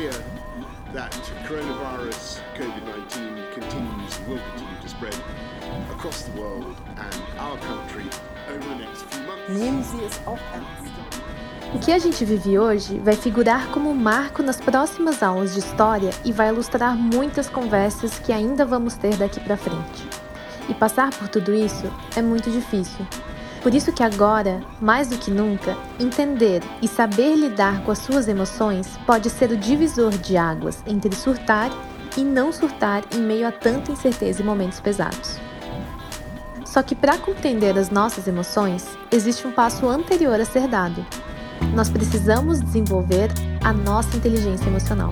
clear that coronavirus COVID-19 continues and will continue to spread across the world and our country over the next few months. O que a gente vive hoje vai figurar como marco nas próximas aulas de história e vai ilustrar muitas conversas que ainda vamos ter daqui para frente. E passar por tudo isso é muito difícil. Por isso que agora, mais do que nunca, entender e saber lidar com as suas emoções pode ser o divisor de águas entre surtar e não surtar em meio a tanta incerteza e momentos pesados. Só que para compreender as nossas emoções, existe um passo anterior a ser dado, nós precisamos desenvolver a nossa inteligência emocional.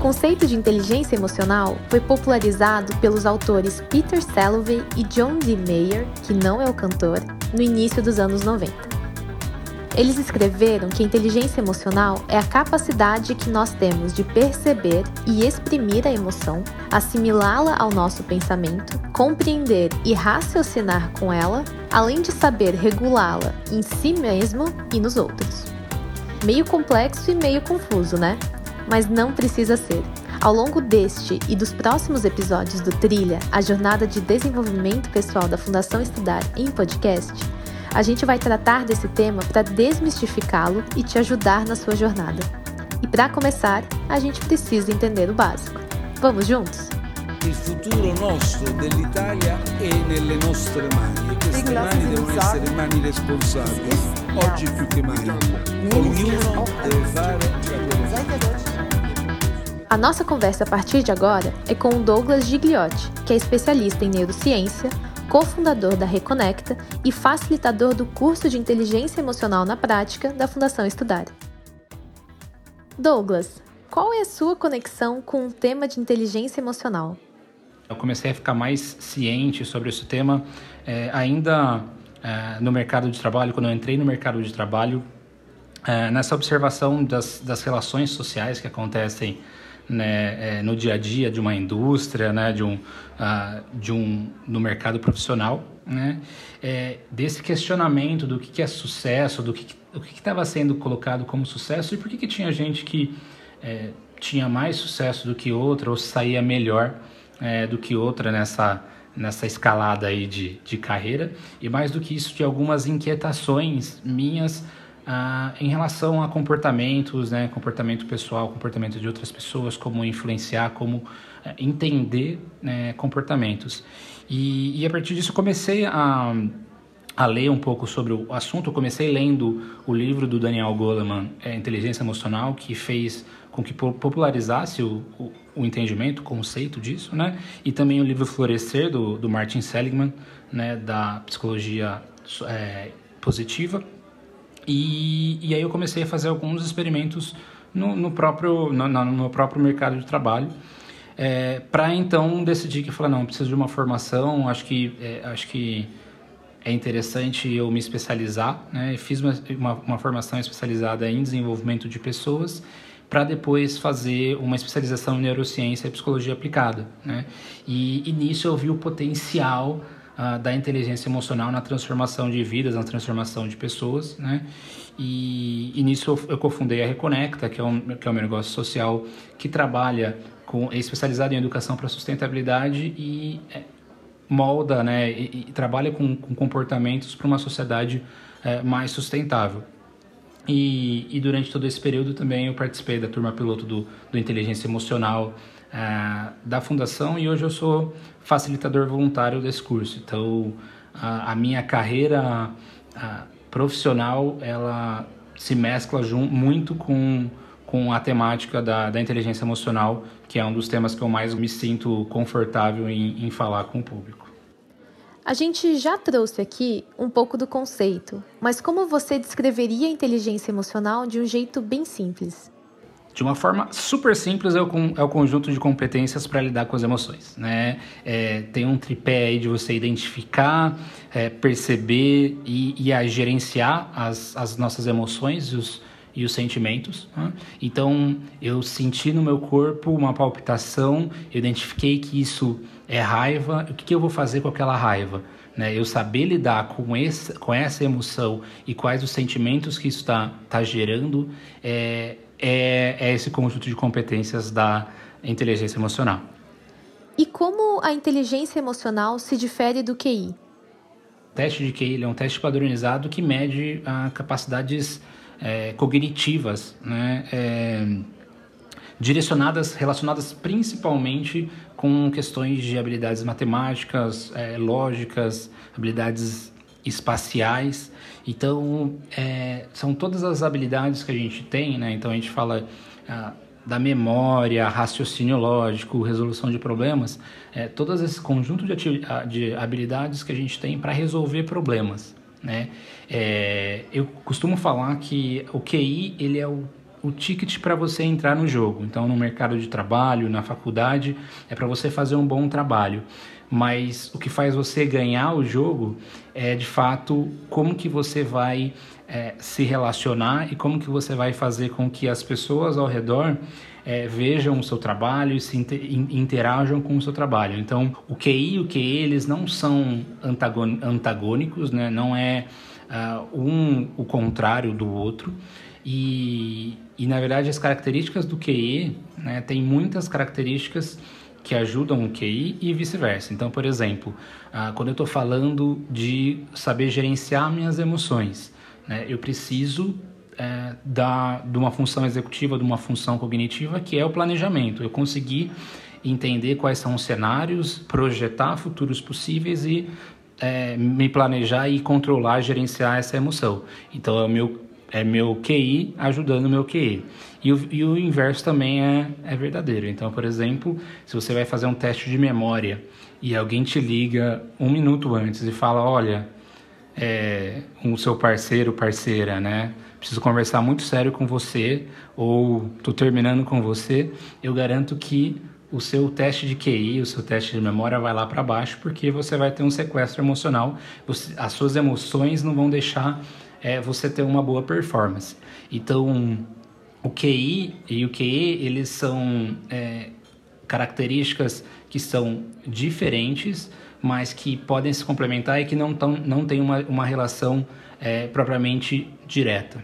Conceito de inteligência emocional foi popularizado pelos autores Peter Salovey e John D. Mayer, que não é o cantor, no início dos anos 90. Eles escreveram que a inteligência emocional é a capacidade que nós temos de perceber e exprimir a emoção, assimilá-la ao nosso pensamento, compreender e raciocinar com ela, além de saber regulá-la em si mesmo e nos outros. Meio complexo e meio confuso, né? Mas não precisa ser. Ao longo deste e dos próximos episódios do Trilha, a jornada de desenvolvimento pessoal da Fundação Estudar em podcast, a gente vai tratar desse tema para desmistificá-lo e te ajudar na sua jornada. E para começar, a gente precisa entender o básico. Vamos juntos? Il futuro nostro dell'Italia è nelle nostre mani e queste mani devono essere mani responsabili, oggi più che mai. Ognuno deve fare la A nossa conversa a partir de agora é com o Douglas Gigliotti, que é especialista em neurociência, cofundador da Reconecta e facilitador do curso de Inteligência Emocional na Prática da Fundação Estudar. Douglas, qual é a sua conexão com o tema de inteligência emocional? Eu comecei a ficar mais ciente sobre esse tema é, ainda é, no mercado de trabalho, quando eu entrei no mercado de trabalho, é, nessa observação das, das relações sociais que acontecem né, é, no dia a dia de uma indústria, né, de um, uh, de um no mercado profissional, né, é, desse questionamento do que, que é sucesso, do que que estava sendo colocado como sucesso e por que, que tinha gente que é, tinha mais sucesso do que outra ou saía melhor é, do que outra nessa nessa escalada aí de, de carreira. E mais do que isso de algumas inquietações minhas ah, em relação a comportamentos, né, comportamento pessoal, comportamento de outras pessoas, como influenciar, como eh, entender né, comportamentos. E, e, a partir disso comecei a, a ler um pouco sobre o assunto. Eu comecei lendo o livro do Daniel Goleman, é, Inteligência Emocional, que fez com que popularizasse o, o, o, entendimento, o conceito disso, né? E também o livro Florescer, do, do Martin Seligman, né, da psicologia é, positiva, e, e aí eu comecei a fazer alguns experimentos no, no próprio, no, no, próprio mercado de trabalho. É, para então decidir que falar não preciso de uma formação acho que é, acho que é interessante eu me especializar né fiz uma, uma, uma formação especializada em desenvolvimento de pessoas para depois fazer uma especialização em neurociência e psicologia aplicada né e, e nisso eu vi o potencial da inteligência emocional na transformação de vidas, na transformação de pessoas, né? E, e nisso eu cofundei a Reconecta, que é, um, que é um negócio social que trabalha com é especializado em educação para sustentabilidade e é, molda, né, e, e, trabalha com, com comportamentos para uma sociedade é, mais sustentável. E, e, durante todo esse período também eu participei da turma piloto do, do Inteligência Emocional uh, da Fundação e hoje eu sou facilitador voluntário desse curso. Então, a, a minha carreira a, profissional, ela se mescla muito com, com a temática da, da inteligência emocional, que é um dos temas que eu mais me sinto confortável em, em falar com o público. A gente já trouxe aqui um pouco do conceito, mas como você descreveria a inteligência emocional de um jeito bem simples? De uma forma super simples, é o, é o conjunto de competências para lidar com as emoções. Né? É, tem um tripé aí de você identificar, é, perceber e, e a gerenciar as, as nossas emoções e os, e os sentimentos. Né? Então, eu senti no meu corpo uma palpitação, eu identifiquei que isso é raiva, o que, que eu vou fazer com aquela raiva? né? Eu saber lidar com, esse, com essa emoção e quais os sentimentos que isso está tá gerando é, é, é esse conjunto de competências da inteligência emocional. E como a inteligência emocional se difere do QI? O teste de QI é um teste padronizado que mede a capacidades é, cognitivas, né? É, direcionadas, relacionadas principalmente com questões de habilidades matemáticas, é, lógicas, habilidades espaciais. Então, é, são todas as habilidades que a gente tem, né? Então, a gente fala ah, da memória, raciocínio lógico, resolução de problemas, é, todos esse conjunto de, de habilidades que a gente tem para resolver problemas, né? É, eu costumo falar que o QI ele é o o ticket para você entrar no jogo. Então, no mercado de trabalho, na faculdade, é para você fazer um bom trabalho. Mas o que faz você ganhar o jogo é, de fato, como que você vai é, se relacionar e como que você vai fazer com que as pessoas ao redor é, vejam o seu trabalho e se interajam com o seu trabalho. Então, o QI e o QE, eles não são antagônicos, né? não é uh, um o contrário do outro. E, e na verdade as características do QI, né, tem muitas características que ajudam o QI e vice-versa. Então, por exemplo, ah, quando eu estou falando de saber gerenciar minhas emoções, né, eu preciso é, da, de uma função executiva, de uma função cognitiva, que é o planejamento. Eu conseguir entender quais são os cenários, projetar futuros possíveis e é, me planejar e controlar, gerenciar essa emoção. Então, é o meu é meu QI ajudando o meu QI. E o, e o inverso também é, é verdadeiro. Então, por exemplo, se você vai fazer um teste de memória e alguém te liga um minuto antes e fala: Olha, é, seu parceiro, parceira, né? Preciso conversar muito sério com você, ou tô terminando com você, eu garanto que o seu teste de QI, o seu teste de memória vai lá para baixo, porque você vai ter um sequestro emocional, você, as suas emoções não vão deixar é você ter uma boa performance. Então, o QI e o QE, eles são é, características que são diferentes, mas que podem se complementar e que não, tão, não têm uma, uma relação é, propriamente direta.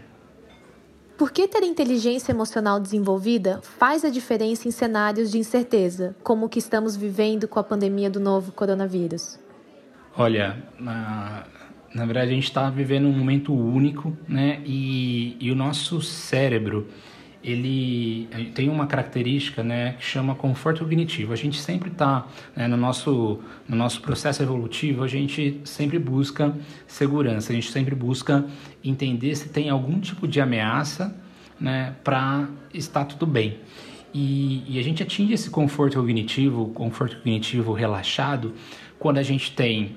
Por que ter inteligência emocional desenvolvida faz a diferença em cenários de incerteza, como o que estamos vivendo com a pandemia do novo coronavírus? Olha, na verdade, a gente está vivendo um momento único, né? E, e o nosso cérebro, ele tem uma característica, né, que chama conforto cognitivo. A gente sempre está, né, no, nosso, no nosso processo evolutivo, a gente sempre busca segurança, a gente sempre busca entender se tem algum tipo de ameaça, né, para estar tudo bem. E, e a gente atinge esse conforto cognitivo, conforto cognitivo relaxado, quando a gente tem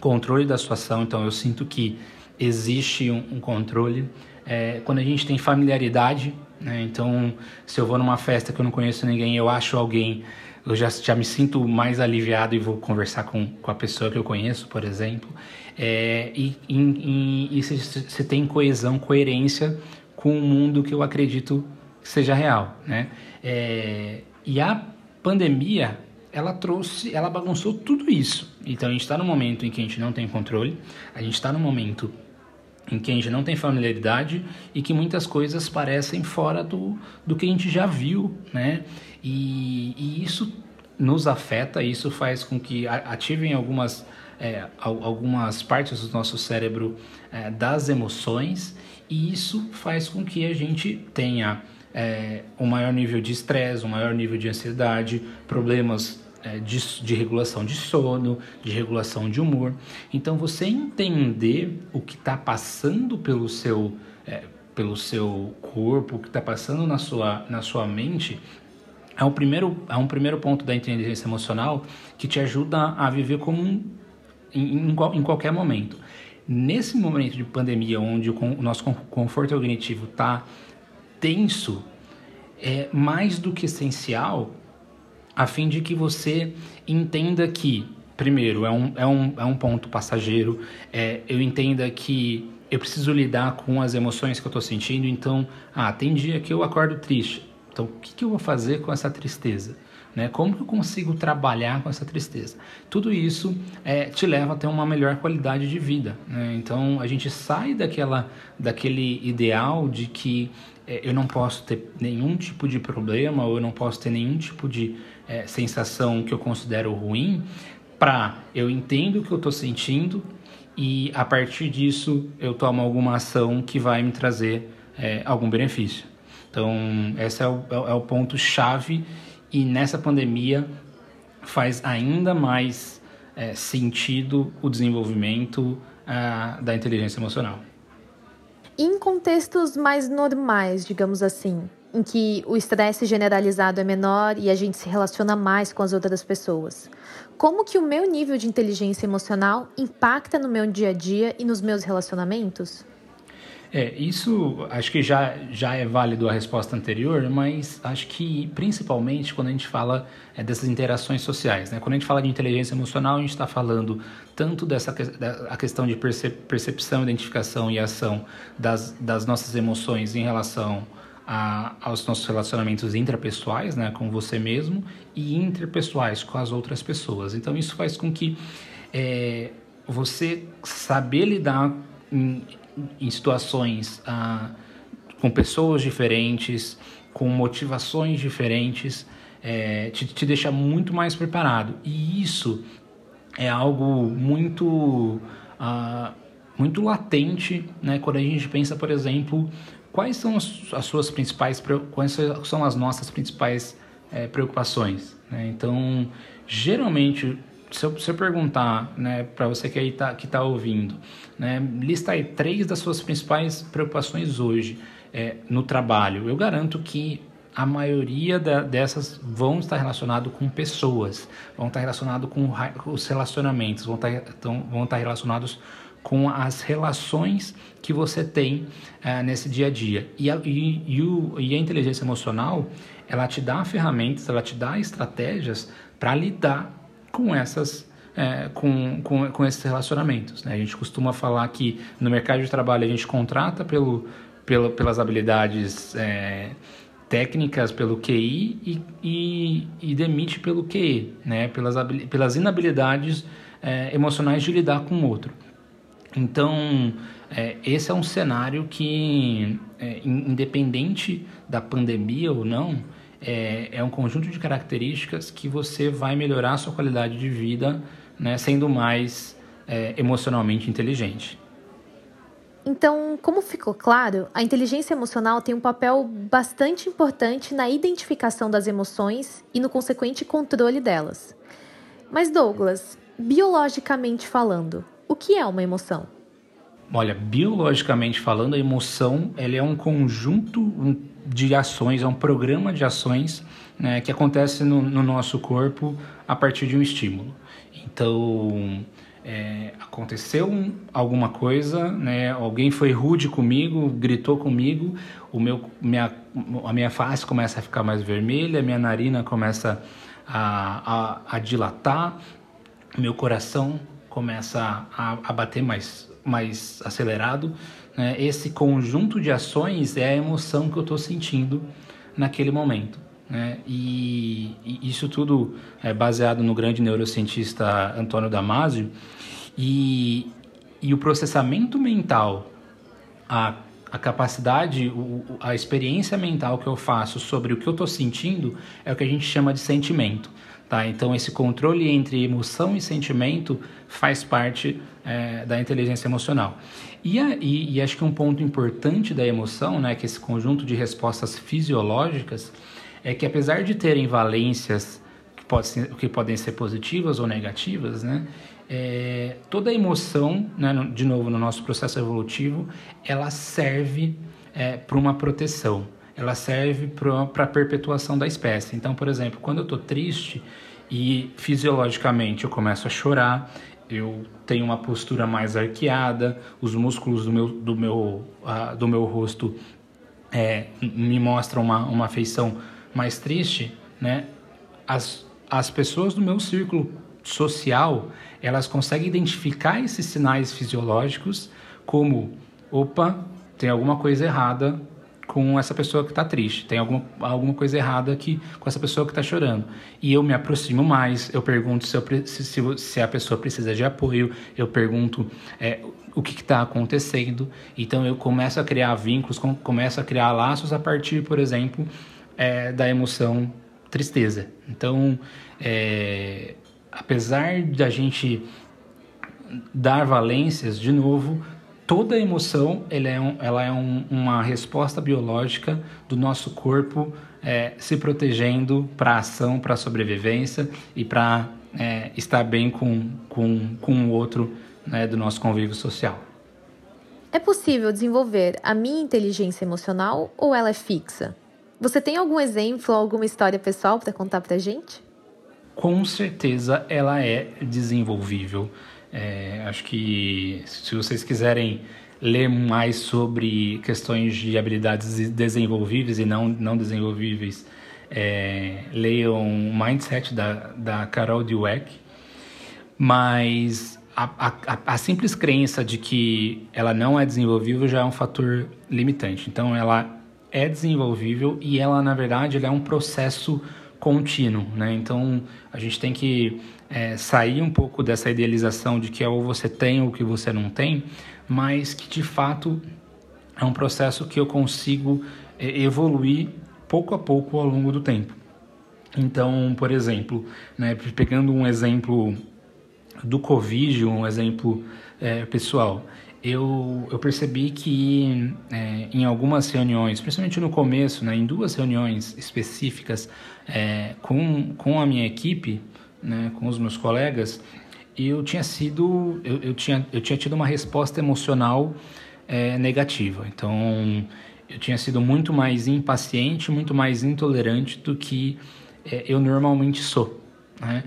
controle da situação, então eu sinto que existe um, um controle. É, quando a gente tem familiaridade, né? então se eu vou numa festa que eu não conheço ninguém, eu acho alguém, eu já, já me sinto mais aliviado e vou conversar com, com a pessoa que eu conheço, por exemplo. É, e, e, e se, tem coesão, coerência com o mundo que eu acredito que seja real. Né? É, e a pandemia ela trouxe, ela bagunçou tudo isso. Então a gente está no momento em que a gente não tem controle, a gente está no momento em que a gente não tem familiaridade e que muitas coisas parecem fora do, do que a gente já viu, né? E, e isso nos afeta, isso faz com que ativem algumas, é, algumas partes do nosso cérebro é, das emoções e isso faz com que a gente tenha é, um maior nível de estresse, um maior nível de ansiedade, problemas é, de, de, regulação de sono, de regulação de humor. Então, você entender o que está passando pelo seu, é, pelo seu corpo, o que está passando na sua, na sua mente, é um, primeiro, é um primeiro ponto da inteligência emocional que te ajuda a viver como um, em, em, em qualquer momento. Nesse momento de pandemia, onde o, o nosso conforto cognitivo está tenso é mais do que essencial a fim de que você entenda que, primeiro, é um, é um, é um ponto passageiro, é, eu entenda que eu preciso lidar com as emoções que eu estou sentindo, então, ah, tem dia que eu acordo triste, então o que, que eu vou fazer com essa tristeza? Né? Como que eu consigo trabalhar com essa tristeza? Tudo isso é, te leva a ter uma melhor qualidade de vida. Né? Então a gente sai daquela, daquele ideal de que eu não posso ter nenhum tipo de problema ou eu não posso ter nenhum tipo de é, sensação que eu considero ruim, para eu entendo o que eu estou sentindo e a partir disso eu tomo alguma ação que vai me trazer é, algum benefício. Então, esse é o, é o ponto chave e nessa pandemia faz ainda mais é, sentido o desenvolvimento uh, da inteligência emocional. Em contextos mais normais, digamos assim, em que o estresse generalizado é menor e a gente se relaciona mais com as outras pessoas, como que o meu nível de inteligência emocional impacta no meu dia a dia e nos meus relacionamentos? É, isso acho que já, já é válido a resposta anterior, mas acho que principalmente quando a gente fala é, dessas interações sociais. Né? Quando a gente fala de inteligência emocional, a gente está falando tanto dessa a questão de percepção, identificação e ação das, das nossas emoções em relação a, aos nossos relacionamentos intrapessoais, né, com você mesmo, e interpessoais com as outras pessoas. Então isso faz com que é, você saber lidar em situações ah, com pessoas diferentes, com motivações diferentes, é, te, te deixa muito mais preparado. E isso é algo muito, ah, muito latente né, quando a gente pensa, por exemplo, quais são as, as suas principais, quais são as nossas principais é, preocupações. Né? Então, geralmente se eu, se eu perguntar né, para você que está tá ouvindo, né, lista aí três das suas principais preocupações hoje é, no trabalho, eu garanto que a maioria da, dessas vão estar relacionado com pessoas, vão estar relacionado com os relacionamentos, vão estar, então, vão estar relacionados com as relações que você tem é, nesse dia a dia. E a, e, e, o, e a inteligência emocional, ela te dá ferramentas, ela te dá estratégias para lidar com essas é, com, com, com esses relacionamentos. Né? A gente costuma falar que no mercado de trabalho a gente contrata pelo, pelo, pelas habilidades é, técnicas, pelo QI e, e, e, demite pelo QE, né? pelas, pelas inabilidades é, emocionais de lidar com o outro. Então, é, esse é um cenário que, é, independente da pandemia ou não, é, é um conjunto de características que você vai melhorar a sua qualidade de vida, né, sendo mais é, emocionalmente inteligente. Então, como ficou claro, a inteligência emocional tem um papel bastante importante na identificação das emoções e no consequente controle delas. Mas, Douglas, biologicamente falando, o que é uma emoção? Olha, biologicamente falando, a emoção ela é um conjunto, de ações, é um programa de ações né, que acontece no, no, nosso corpo a partir de um estímulo. Então, é, aconteceu alguma coisa, né, alguém foi rude comigo, gritou comigo, o meu, minha, a minha face começa a ficar mais vermelha, minha narina começa a, a, a dilatar, meu coração começa a, a bater mais, mais acelerado né? Esse conjunto de ações é a emoção que eu estou sentindo naquele momento. Né? E, e, isso tudo é baseado no grande neurocientista Antônio Damasio. E, e o processamento mental, a, a capacidade, o, a experiência mental que eu faço sobre o que eu estou sentindo é o que a gente chama de sentimento. Tá? Então, esse controle entre emoção e sentimento faz parte é, da inteligência emocional. E, a, e, e, acho que um ponto importante da emoção, né, que esse conjunto de respostas fisiológicas, é que apesar de terem valências que, pode ser, que podem ser positivas ou negativas, né, é, toda emoção, né, no, de novo no nosso processo evolutivo, ela serve é, para uma proteção ela serve para a perpetuação da espécie. Então, por exemplo, quando eu estou triste e fisiologicamente eu começo a chorar, eu tenho uma postura mais arqueada, os músculos do meu, do meu, uh, do meu rosto é, me mostram uma, uma feição mais triste, né? As, as pessoas do meu círculo social, elas conseguem identificar esses sinais fisiológicos como, opa, tem alguma coisa errada com essa pessoa que está triste. Tem alguma, alguma coisa errada aqui com essa pessoa que está chorando. E eu me aproximo mais, eu pergunto se, eu, se, se a pessoa precisa de apoio, eu pergunto é, o que está acontecendo. Então eu começo a criar vínculos, começo a criar laços a partir, por exemplo, é, da emoção tristeza. Então, é, apesar da gente dar valências, de novo, toda emoção ela é, um, ela é um, uma resposta biológica do nosso corpo é, se protegendo para a ação, para a sobrevivência e para é, estar bem com, com, com o outro né, do nosso convívio social. É possível desenvolver a minha inteligência emocional ou ela é fixa? Você tem algum exemplo, alguma história pessoal para contar para gente? Com certeza ela é desenvolvível. É, acho que se vocês quiserem ler mais sobre questões de habilidades desenvolvíveis e não, não desenvolvíveis, é, leiam o Mindset da, da Carol Dweck. Mas a, a, a, simples crença de que ela não é desenvolvível já é um fator limitante. Então, ela é desenvolvível e ela, na verdade, ela é um processo contínuo, né? Então, a gente tem que é, sair um pouco dessa idealização de que é ou você tem ou que você não tem, mas que, de fato, é um processo que eu consigo é, evoluir pouco a pouco ao longo do tempo. Então, por exemplo, né, pegando um exemplo do Covid, um exemplo é, pessoal, eu, eu percebi que é, em algumas reuniões, principalmente no começo, né, em duas reuniões específicas é, com, com a minha equipe, né, com os meus colegas, eu tinha sido, eu, eu, tinha, eu tinha tido uma resposta emocional é, negativa. Então, eu tinha sido muito mais impaciente, muito mais intolerante do que é, eu normalmente sou, né?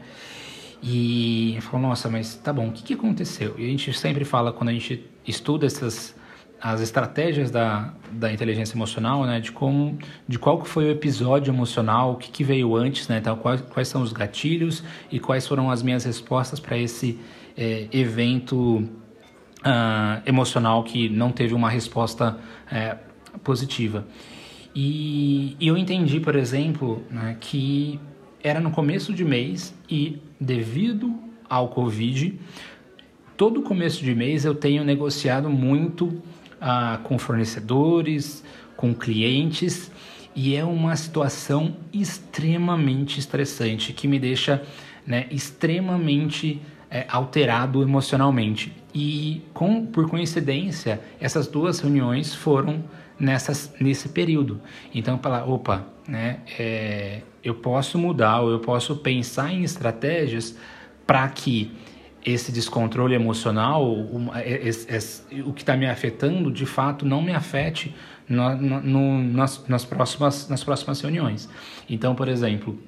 E falou, nossa, mas tá bom, o que, que aconteceu? E a gente sempre fala, quando a gente estuda essas as estratégias da, da inteligência emocional, né, de como, de qual que foi o episódio emocional, o que, que veio antes, né, então quais, quais são os gatilhos e quais foram as minhas respostas para esse é, evento uh, emocional que não teve uma resposta é, positiva. E, e, eu entendi, por exemplo, né, que era no começo de mês e devido ao Covid, todo começo de mês eu tenho negociado muito ah, com fornecedores, com clientes e é uma situação extremamente estressante que me deixa né, extremamente é, alterado emocionalmente. E com, por coincidência, essas duas reuniões foram nessas, nesse período. Então, falar, opa, né, é, eu posso mudar ou eu posso pensar em estratégias para que esse descontrole emocional, o, esse, esse, o que está me afetando, de fato, não me afete no, no, nas, nas, próximas, nas próximas reuniões. Então, por exemplo,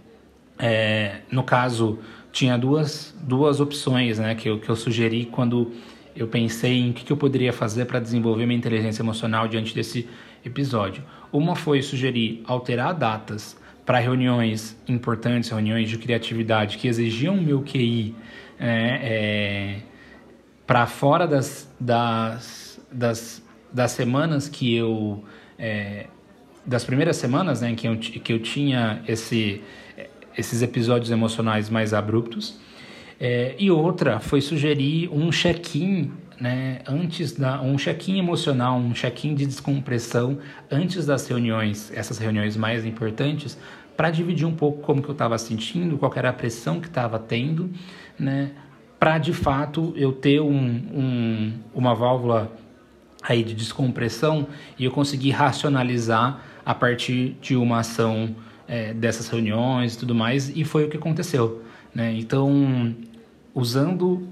é, no caso, tinha duas, duas opções né, que, eu, que eu sugeri quando eu pensei em o que, que eu poderia fazer para desenvolver minha inteligência emocional diante desse episódio. Uma foi sugerir alterar datas para reuniões importantes, reuniões de criatividade que exigiam meu QI é, é, para fora das, das, das, das semanas que eu. É, das primeiras semanas né, que, eu, que eu tinha esse, esses episódios emocionais mais abruptos. É, e outra foi sugerir um check-in né, antes da um check-in emocional, um check-in de descompressão antes das reuniões, essas reuniões mais importantes, para dividir um pouco como que eu estava sentindo, qual era a pressão que estava tendo, né, para de fato eu ter um, um, uma válvula aí de descompressão e eu conseguir racionalizar a partir de uma ação é, dessas reuniões e tudo mais, e foi o que aconteceu. Né? Então, usando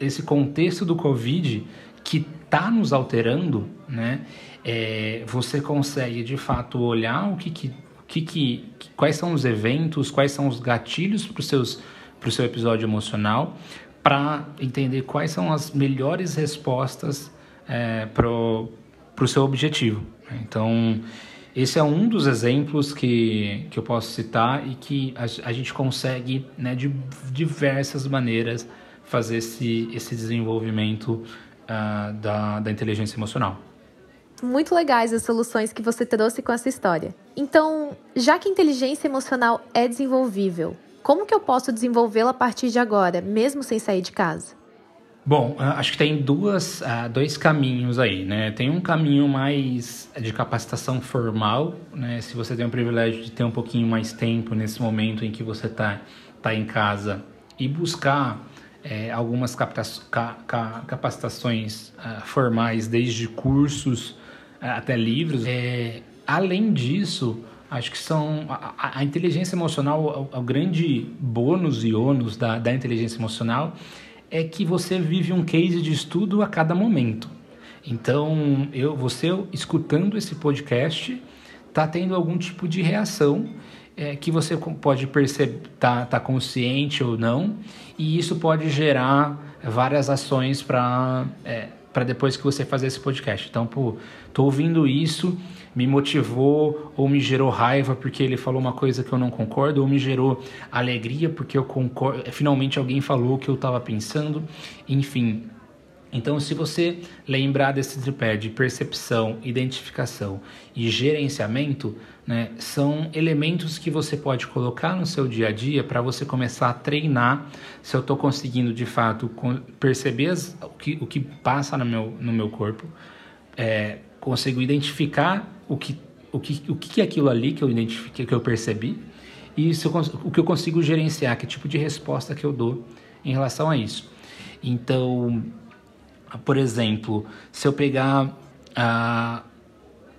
esse contexto do Covid que está nos alterando, né? É, você consegue de fato olhar o que, que, que, que quais são os eventos, quais são os gatilhos para o seu episódio emocional, para entender quais são as melhores respostas é, para o seu objetivo. Né? Então, esse é um dos exemplos que, que eu posso citar e que a, a gente consegue, né, de diversas maneiras, fazer esse, esse desenvolvimento uh, da, da inteligência emocional. muito legais as soluções que você trouxe com essa história. Então, já que inteligência emocional é desenvolvível, como que eu posso desenvolvê-la a partir de agora, mesmo sem sair de casa? Bom, ah, acho que tem duas, uh, dois caminhos aí, né? Tem um caminho mais de capacitação formal, né? Se você tem o privilégio de ter um pouquinho mais tempo nesse momento em que você está tá em casa e buscar é, algumas capacitações uh, formais, desde cursos uh, até livros. É, além disso, acho que são a, a inteligência emocional, o, o, grande bônus e ônus da, da inteligência emocional é que você vive um case de estudo a cada momento. Então, eu, você escutando esse podcast, está tendo algum tipo de reação é, que você pode perceber, tá, tá consciente ou não, e isso pode gerar várias ações para é, depois que você fazer esse podcast. Então, pô, tô ouvindo isso, me motivou ou me gerou raiva porque ele falou uma coisa que eu não concordo, ou me gerou alegria porque eu concordo, finalmente alguém falou o que eu estava pensando, enfim, então, se você lembrar desse tripé de percepção, identificação e gerenciamento, né, são elementos que você pode colocar no seu dia a dia para você começar a treinar se eu estou conseguindo de fato perceber o, que, o que passa no meu, no meu corpo, é, consigo identificar o que, o, que, o que é aquilo ali que eu identifiquei, que eu percebi, e eu, o que eu consigo gerenciar, que tipo de resposta que eu dou em relação a isso. Então, por exemplo, se eu pegar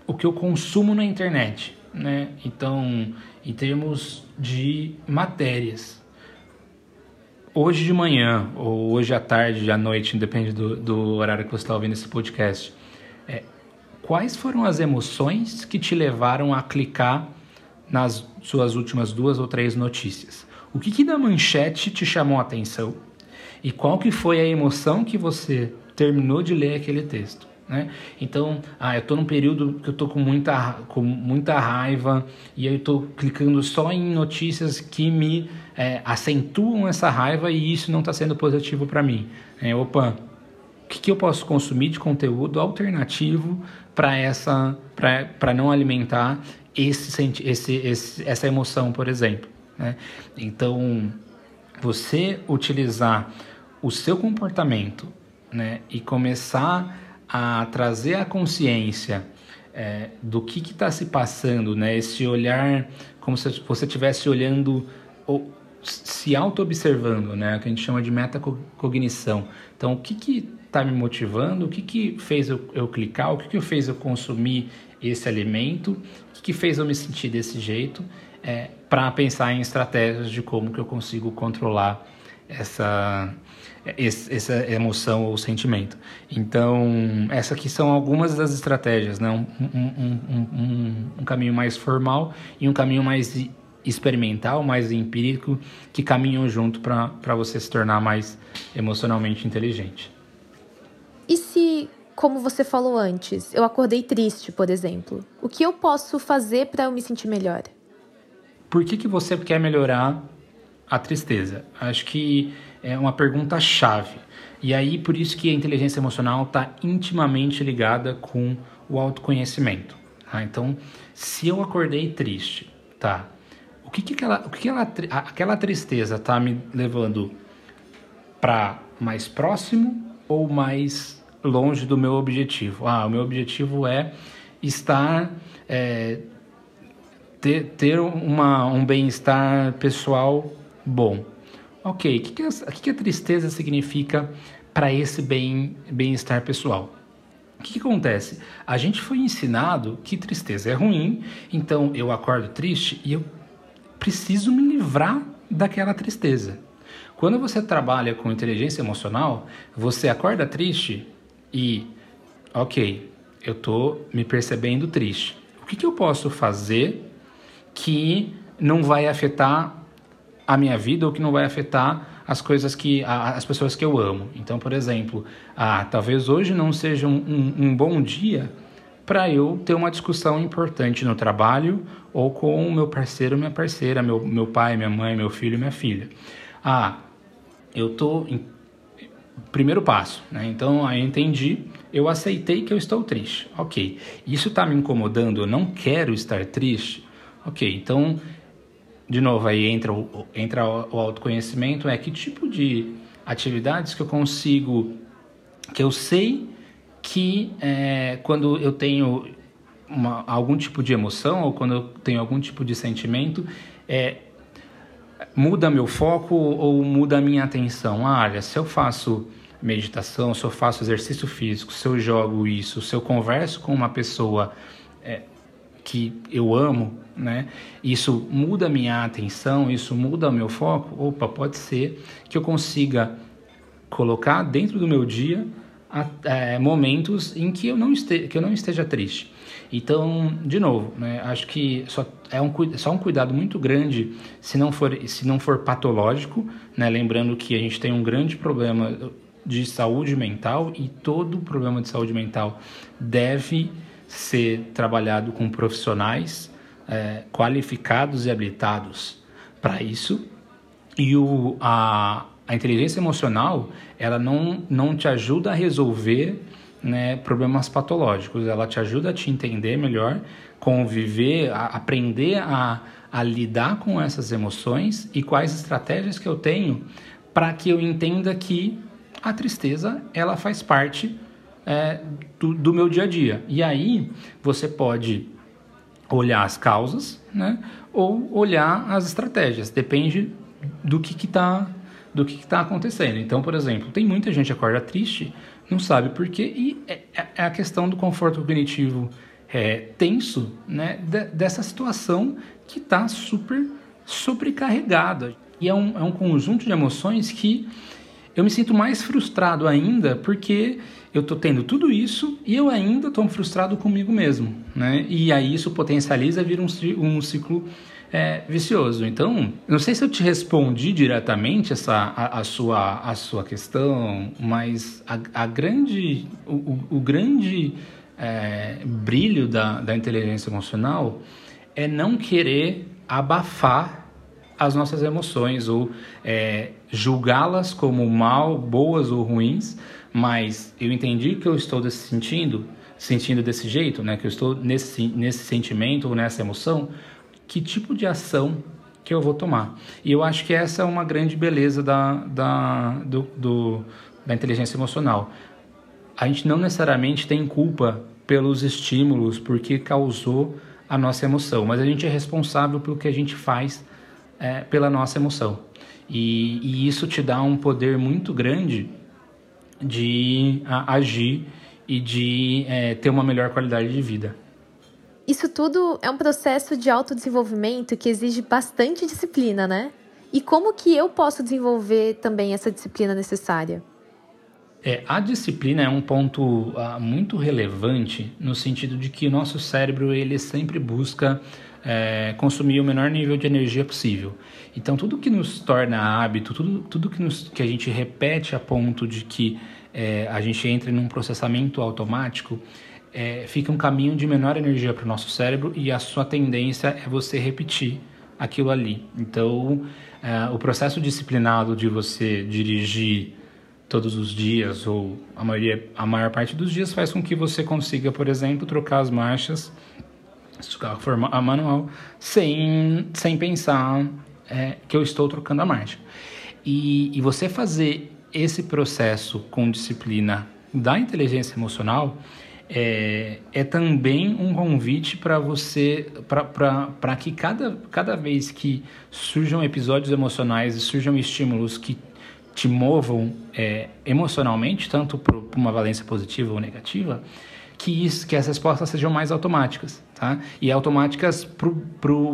o que eu consumo na internet, né? Então, em termos de matérias, hoje de manhã, ou hoje à tarde, à noite, depende do, do horário que você está ouvindo esse podcast, quais foram as emoções que te levaram a clicar nas suas últimas duas ou três notícias? O que, que da manchete te chamou a atenção? E qual que foi a emoção que você terminou de ler aquele texto. Né? Então, ah, eu estou num período que eu estou com muita, com muita raiva e aí eu estou clicando só em notícias que me é, acentuam essa raiva e isso não está sendo positivo para mim. É, opa, que, que, eu posso consumir de conteúdo alternativo para essa para não alimentar esse, esse, esse, essa emoção, por exemplo. Né? Então, você utilizar o seu comportamento né, e começar a trazer a consciência é, do que está se passando, né, esse olhar como se você estivesse olhando ou se auto-observando, né, que a gente chama de metacognição. Então, o que está me motivando, o que, que fez eu, eu clicar, o que, que fez eu consumir esse alimento, o que, que fez eu me sentir desse jeito, é, para pensar em estratégias de como que eu consigo controlar essa, essa emoção ou sentimento. Então, essas aqui são algumas das estratégias, né? um, um, um, um caminho mais formal e um caminho mais experimental, mais empírico, que caminham junto para você se tornar mais emocionalmente inteligente. E se, como você falou antes, eu acordei triste, por exemplo, o que eu posso fazer para eu me sentir melhor? Por que, que você quer melhorar a tristeza? Acho que é uma pergunta chave. E aí por isso que a inteligência emocional está intimamente ligada com o autoconhecimento. Tá? Então, se eu acordei triste, tá? O que, que aquela, o que, que ela, aquela tristeza está me levando para mais próximo ou mais longe do meu objetivo? Ah, o meu objetivo é estar é, ter, ter uma, um bem-estar pessoal bom. Ok, o que, que, a, que, que a tristeza significa para esse bem, bem-estar pessoal? O que, que, acontece? A gente foi ensinado que tristeza é ruim, então eu acordo triste e eu preciso me livrar daquela tristeza. Quando você trabalha com inteligência emocional, você acorda triste e, ok, eu estou me percebendo triste. O que, que eu posso fazer que não vai afetar a minha vida ou que não vai afetar as coisas que as pessoas que eu amo. Então, por exemplo, ah, talvez hoje não seja um, um, um bom dia para eu ter uma discussão importante no trabalho ou com o meu parceiro, minha parceira, meu, meu pai, minha mãe, meu filho, minha filha. Ah, eu tô em primeiro passo, né? Então, aí entendi, eu aceitei que eu estou triste. Ok. Isso está me incomodando, eu não quero estar triste. Ok, então, de novo, aí entra o, entra o autoconhecimento, é que tipo de atividades que eu consigo, que eu sei que é, quando eu tenho uma, algum tipo de emoção ou quando eu tenho algum tipo de sentimento, é, muda meu foco ou muda a minha atenção. Ah, olha, se eu faço meditação, se eu faço exercício físico, se eu jogo isso, se eu converso com uma pessoa é, que eu amo, né? Isso muda minha atenção, isso muda meu foco. Opa, pode ser que eu consiga colocar dentro do meu dia é, momentos em que eu não esteja, que eu não esteja triste. Então, de novo, né, acho que só é um, só um cuidado muito grande se não for, se não for patológico, né, lembrando que a gente tem um grande problema de saúde mental e todo problema de saúde mental deve ser trabalhado com profissionais é, qualificados e habilitados para isso. E o, a, a inteligência emocional, ela não, não te ajuda a resolver né, problemas patológicos, ela te ajuda a te entender melhor, conviver, a aprender a, a lidar com essas emoções e quais estratégias que eu tenho para que eu entenda que a tristeza ela faz parte é, do, do, meu dia a dia. E aí você pode olhar as causas, né, ou olhar as estratégias. Depende do que está do que está acontecendo. Então, por exemplo, tem muita gente que acorda triste, não sabe por quê, e é, é, é a questão do conforto cognitivo é, tenso, né, de, dessa situação que está super sobrecarregada. E é um, é um conjunto de emoções que eu me sinto mais frustrado ainda porque eu estou tendo tudo isso e eu ainda estou frustrado comigo mesmo, né? E aí isso potencializa vir um, um ciclo é, vicioso. Então, não sei se eu te respondi diretamente essa a, a sua a sua questão, mas a, a grande o, o, grande é, brilho da, da inteligência emocional é não querer abafar as nossas emoções ou é, julgá-las como mal, boas ou ruins, mas eu entendi que eu estou desse sentindo, sentindo desse jeito, né, que eu estou nesse, nesse sentimento ou nessa emoção, que tipo de ação que eu vou tomar? E eu acho que essa é uma grande beleza da, da, do, do, da inteligência emocional. A gente não necessariamente tem culpa pelos estímulos, porque causou a nossa emoção, mas a gente é responsável pelo que a gente faz é, pela nossa emoção. E, e, isso te dá um poder muito grande de a, agir e de é, ter uma melhor qualidade de vida. Isso tudo é um processo de autodesenvolvimento que exige bastante disciplina, né? E como que eu posso desenvolver também essa disciplina necessária? É, a disciplina é um ponto uh, muito relevante no sentido de que o nosso cérebro ele sempre busca é, consumir o menor nível de energia possível. Então, tudo que nos torna hábito, tudo, tudo que, nos, que a gente repete a ponto de que é, a gente entre num processamento automático, é, fica um caminho de menor energia para o nosso cérebro e a sua tendência é você repetir aquilo ali. Então, é, o processo disciplinado de você dirigir todos os dias ou a maioria, a maior parte dos dias faz com que você consiga, por exemplo, trocar as marchas se o carro for a manual, sem, sem pensar é, que eu estou trocando a marcha. E, e você fazer esse processo com disciplina da inteligência emocional é, é também um convite para você, para que cada, cada vez que surjam episódios emocionais e surjam estímulos que te movam é, emocionalmente, tanto para uma valência positiva ou negativa, que, isso, que as respostas sejam mais automáticas, tá? E automáticas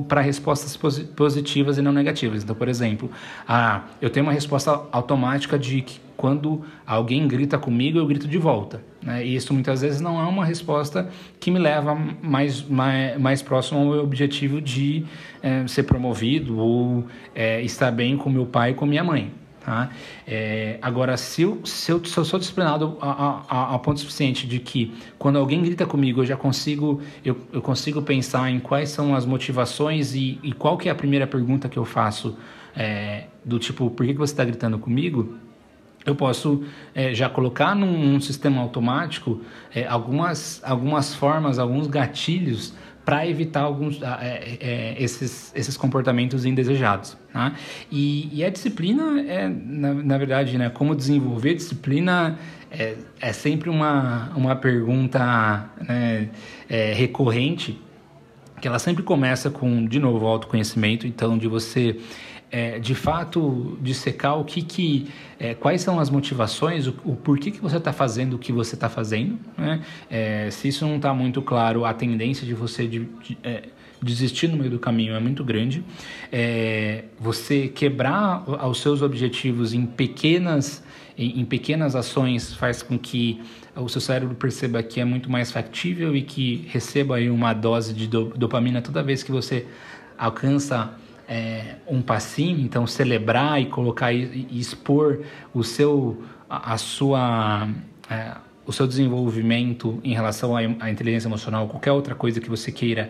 para respostas positivas e não negativas. Então, por exemplo, ah, eu tenho uma resposta automática de que quando alguém grita comigo, eu grito de volta. Né? E isso muitas vezes não é uma resposta que me leva mais, mais, mais próximo ao meu objetivo de é, ser promovido ou é, estar bem com meu pai e com minha mãe. Tá? É, agora, se eu, se, eu, se eu sou disciplinado a, ponto suficiente de que quando alguém grita comigo, eu já consigo, eu, eu consigo pensar em quais são as motivações e, e qual que é a primeira pergunta que eu faço é, do tipo, por que, que você está gritando comigo? eu posso é, já colocar num, num sistema automático é, algumas, algumas formas, alguns gatilhos para evitar alguns ah, é, é, esses, esses comportamentos indesejados. Né? E, e, a disciplina é, na, na verdade, né, como desenvolver disciplina é, é sempre uma, uma pergunta né, é, recorrente, que ela sempre começa com, de novo, autoconhecimento, então de você é, de fato dissecar o que, que é, quais são as motivações, o, o porquê que você está fazendo o que você está fazendo. Né? É, se isso não está muito claro, a tendência de você de, de, é, desistir no meio do caminho é muito grande. É, você quebrar os seus objetivos em pequenas em, pequenas ações faz com que o seu cérebro perceba que é muito mais factível e que receba uma dose de dopamina toda vez que você alcança é, um passinho, então celebrar e colocar e, e expor o seu, a, a sua, é, o seu desenvolvimento em relação à, à, inteligência emocional, qualquer outra coisa que você queira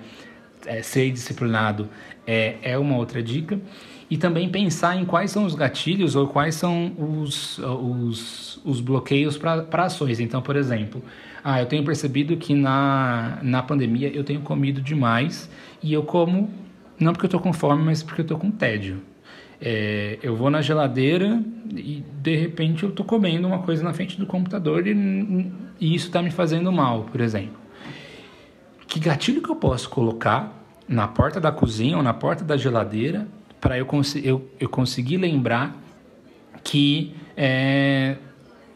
é, ser disciplinado, é, é uma outra dica. E também pensar em quais são os gatilhos ou quais são os, os, os bloqueios para ações. Então, por exemplo, ah, eu tenho percebido que na, na pandemia eu tenho comido demais e eu como não porque eu estou com fome, mas porque eu estou com tédio. É, eu vou na geladeira e de repente eu estou comendo uma coisa na frente do computador e, e isso está me fazendo mal, por exemplo. Que gatilho que eu posso colocar na porta da cozinha ou na porta da geladeira para eu, cons eu, eu conseguir lembrar que é,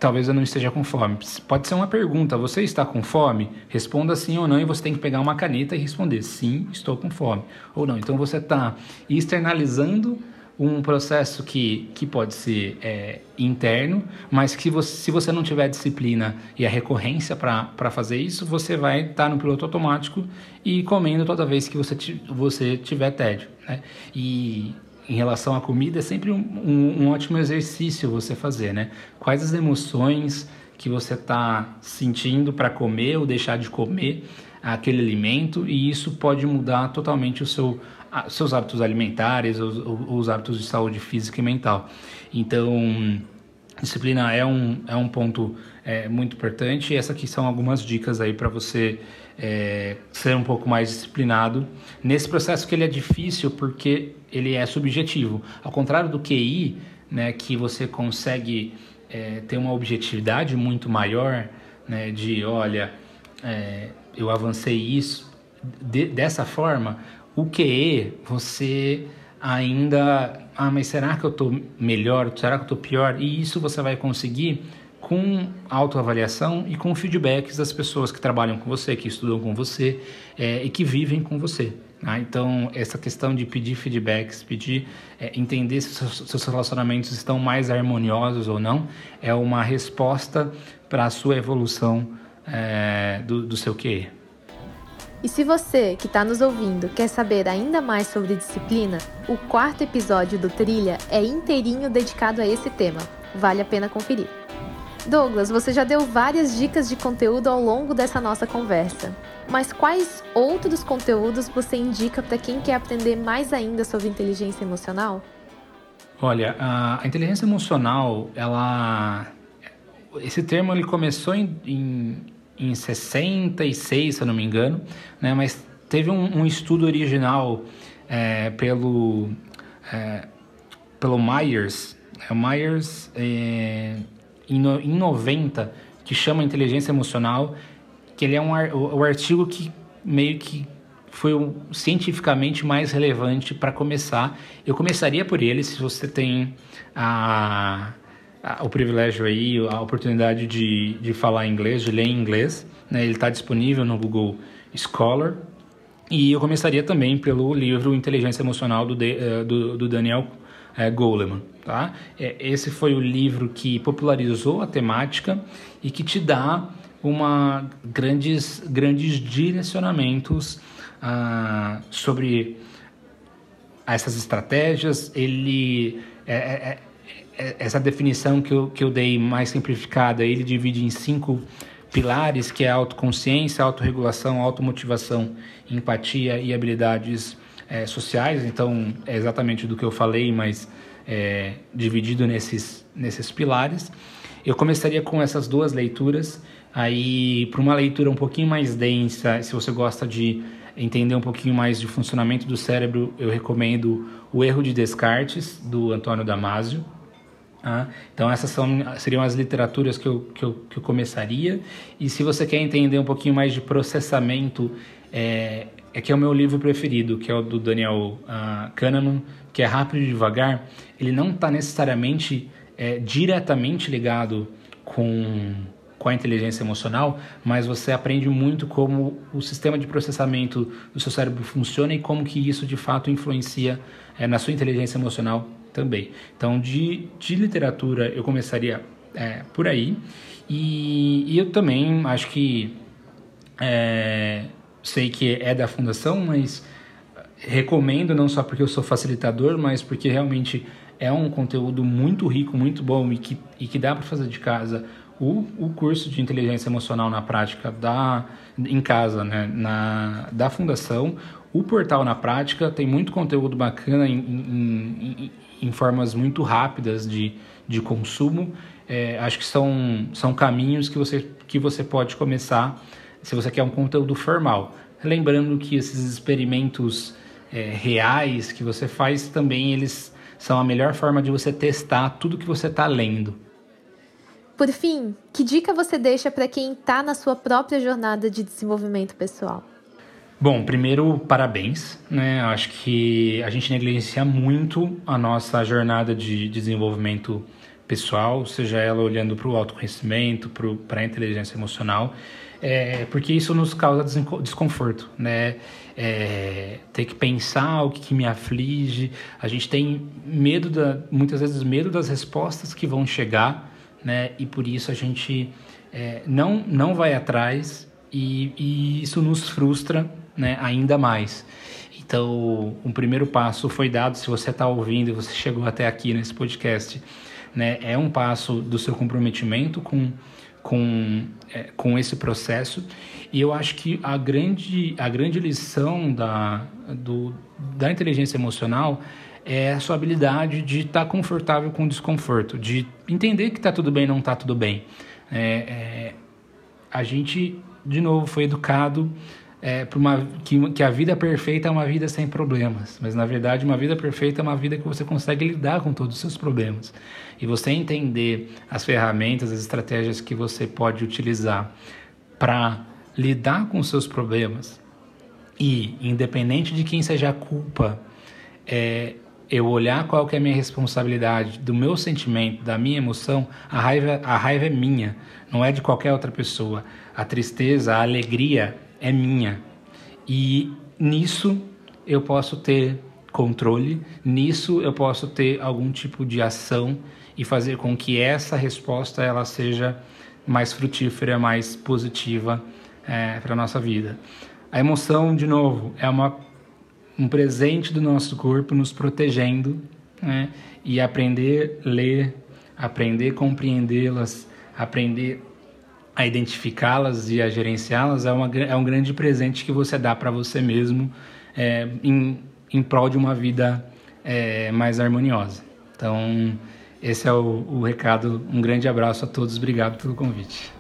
talvez eu não esteja com fome. Pode ser uma pergunta: você está com fome? Responda sim ou não, e você tem que pegar uma caneta e responder: sim, estou com fome. Ou não. Então você está externalizando um processo que, que pode ser é, interno, mas que você, se você não tiver disciplina e a recorrência para fazer isso, você vai estar tá no piloto automático e comendo toda vez que você, você tiver tédio. Né? E em relação à comida é sempre um, um, um ótimo exercício você fazer, né? Quais as emoções que você está sentindo para comer ou deixar de comer aquele alimento e isso pode mudar totalmente o seu seus hábitos alimentares, os, os hábitos de saúde física e mental. Então, disciplina é um, é um ponto é, muito importante e essas aqui são algumas dicas aí para você é, ser um pouco mais disciplinado nesse processo que ele é difícil porque ele é subjetivo. Ao contrário do QI, né, que você consegue é, ter uma objetividade muito maior, né, de olha, é, eu avancei isso de, dessa forma, o QE você ainda, ah, mas será que eu estou melhor? Será que eu estou pior? E isso você vai conseguir com autoavaliação e com feedbacks das pessoas que trabalham com você, que estudam com você é, e que vivem com você. Né? Então, essa questão de pedir feedbacks, pedir, é, entender se seus, relacionamentos estão mais harmoniosos ou não, é uma resposta para a sua evolução é, do, do seu QE. E se você que está nos ouvindo quer saber ainda mais sobre disciplina, o quarto episódio do Trilha é inteirinho dedicado a esse tema. Vale a pena conferir. Douglas, você já deu várias dicas de conteúdo ao longo dessa nossa conversa. Mas quais outros conteúdos você indica para quem quer aprender mais ainda sobre inteligência emocional? Olha, a inteligência emocional, ela esse termo ele começou em, em, em 66, se eu não me engano, né? mas teve um, um estudo original é, pelo, é, pelo Myers, é, Myers em, no, em 90, que chama Inteligência Emocional, que ele é um o, o artigo que meio que foi o cientificamente mais relevante para começar. Eu começaria por ele, se você tem a, a, o privilégio aí, a oportunidade de, de falar inglês, de ler em inglês. Né? Ele está disponível no Google Scholar. E eu começaria também pelo livro Inteligência Emocional do, de, uh, do, do Daniel é, Goleman. Tá? É, esse foi o livro que popularizou a temática e que te dá uma grandes, grandes direcionamentos ah, sobre essas estratégias. Ele é, é, é, essa definição que eu, que eu dei mais simplificada, ele divide em cinco pilares, que é autoconsciência, autorregulação, automotivação, empatia e habilidades é, sociais, então é exatamente do que eu falei, mas é, dividido nesses, nesses pilares. Eu começaria com essas duas leituras. Aí, para uma leitura um pouquinho mais densa, se você gosta de entender um pouquinho mais de funcionamento do cérebro, eu recomendo O Erro de Descartes, do Antônio Damasio. Ah, então essas são, seriam as literaturas que eu, que, eu, que eu começaria. E se você quer entender um pouquinho mais de processamento, é, é que é o meu livro preferido, que é o do Daniel uh, Kahneman, que é Rápido e Devagar. Ele não está necessariamente é, diretamente ligado com, com a inteligência emocional, mas você aprende muito como o sistema de processamento do seu cérebro funciona e como que isso de fato influencia é, na sua inteligência emocional também. Então, de, de literatura, eu começaria é, por aí. E, e, eu também acho que. É, sei que é da fundação, mas recomendo não só porque eu sou facilitador, mas porque realmente é um conteúdo muito rico, muito bom e que, e que dá para fazer de casa. O, o curso de inteligência emocional na prática da, em casa, né, na, da fundação, o portal na prática tem muito conteúdo bacana em, em, em, em formas muito rápidas de, de consumo. É, acho que são, são caminhos que você, que você pode começar se você quer um conteúdo formal. Lembrando que esses experimentos é, reais que você faz também eles são a melhor forma de você testar tudo que você está lendo. Por fim, que dica você deixa para quem está na sua própria jornada de desenvolvimento pessoal? Bom, primeiro, parabéns. Né? Acho que a gente negligencia muito a nossa jornada de desenvolvimento pessoal, seja ela olhando para o autoconhecimento, para a inteligência emocional, é, porque isso nos causa desconforto, né? É, ter que pensar o que, que, me aflige, a gente tem medo, da, muitas vezes medo das respostas que vão chegar, né? E por isso a gente é, não, não vai atrás e, e isso nos frustra né, ainda mais. Então, um primeiro passo foi dado. Se você está ouvindo e você chegou até aqui nesse podcast, né, é um passo do seu comprometimento com, com, é, com esse processo. E eu acho que a grande, a grande lição da, do, da inteligência emocional é a sua habilidade de estar tá confortável com o desconforto, de entender que está tudo bem não está tudo bem. É, é, a gente, de novo, foi educado é, uma que, que a vida perfeita é uma vida sem problemas, mas na verdade uma vida perfeita é uma vida que você consegue lidar com todos os seus problemas. E você entender as ferramentas, as estratégias que você pode utilizar para lidar com os seus problemas e, independente de quem seja a culpa, é, eu olhar qual que é a minha responsabilidade, do meu sentimento, da minha emoção, a raiva, a raiva é minha, não é de qualquer outra pessoa. A tristeza, a alegria é minha. E nisso eu posso ter controle, nisso eu posso ter algum tipo de ação e fazer com que essa resposta ela seja mais frutífera, mais positiva é, para a nossa vida. A emoção, de novo, é uma, um presente do nosso corpo nos protegendo né? e aprender a ler, aprender a compreendê-las, aprender a identificá-las e a gerenciá-las é, é um grande presente que você dá para você mesmo é, em, em prol de uma vida é, mais harmoniosa. Então, esse é o, o recado. Um grande abraço a todos, obrigado pelo convite.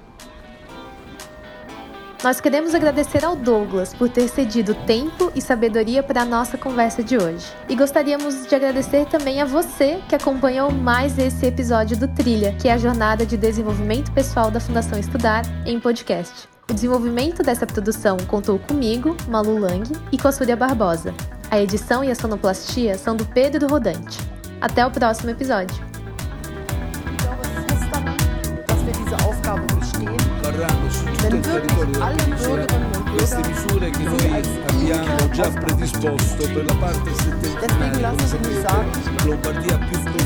Nós queremos agradecer ao Douglas por ter cedido tempo e sabedoria para a nossa conversa de hoje. E gostaríamos de agradecer também a você que acompanhou mais esse episódio do Trilha, que é a jornada de desenvolvimento pessoal da Fundação Estudar, em podcast. O desenvolvimento dessa produção contou comigo, Malu Lang, e com a Súria Barbosa. A edição e a sonoplastia são do Pedro Rodante. Até o próximo episódio. Tutto il queste misure che noi abbiamo già predisposto per la parte settentrionale, Lombardia più.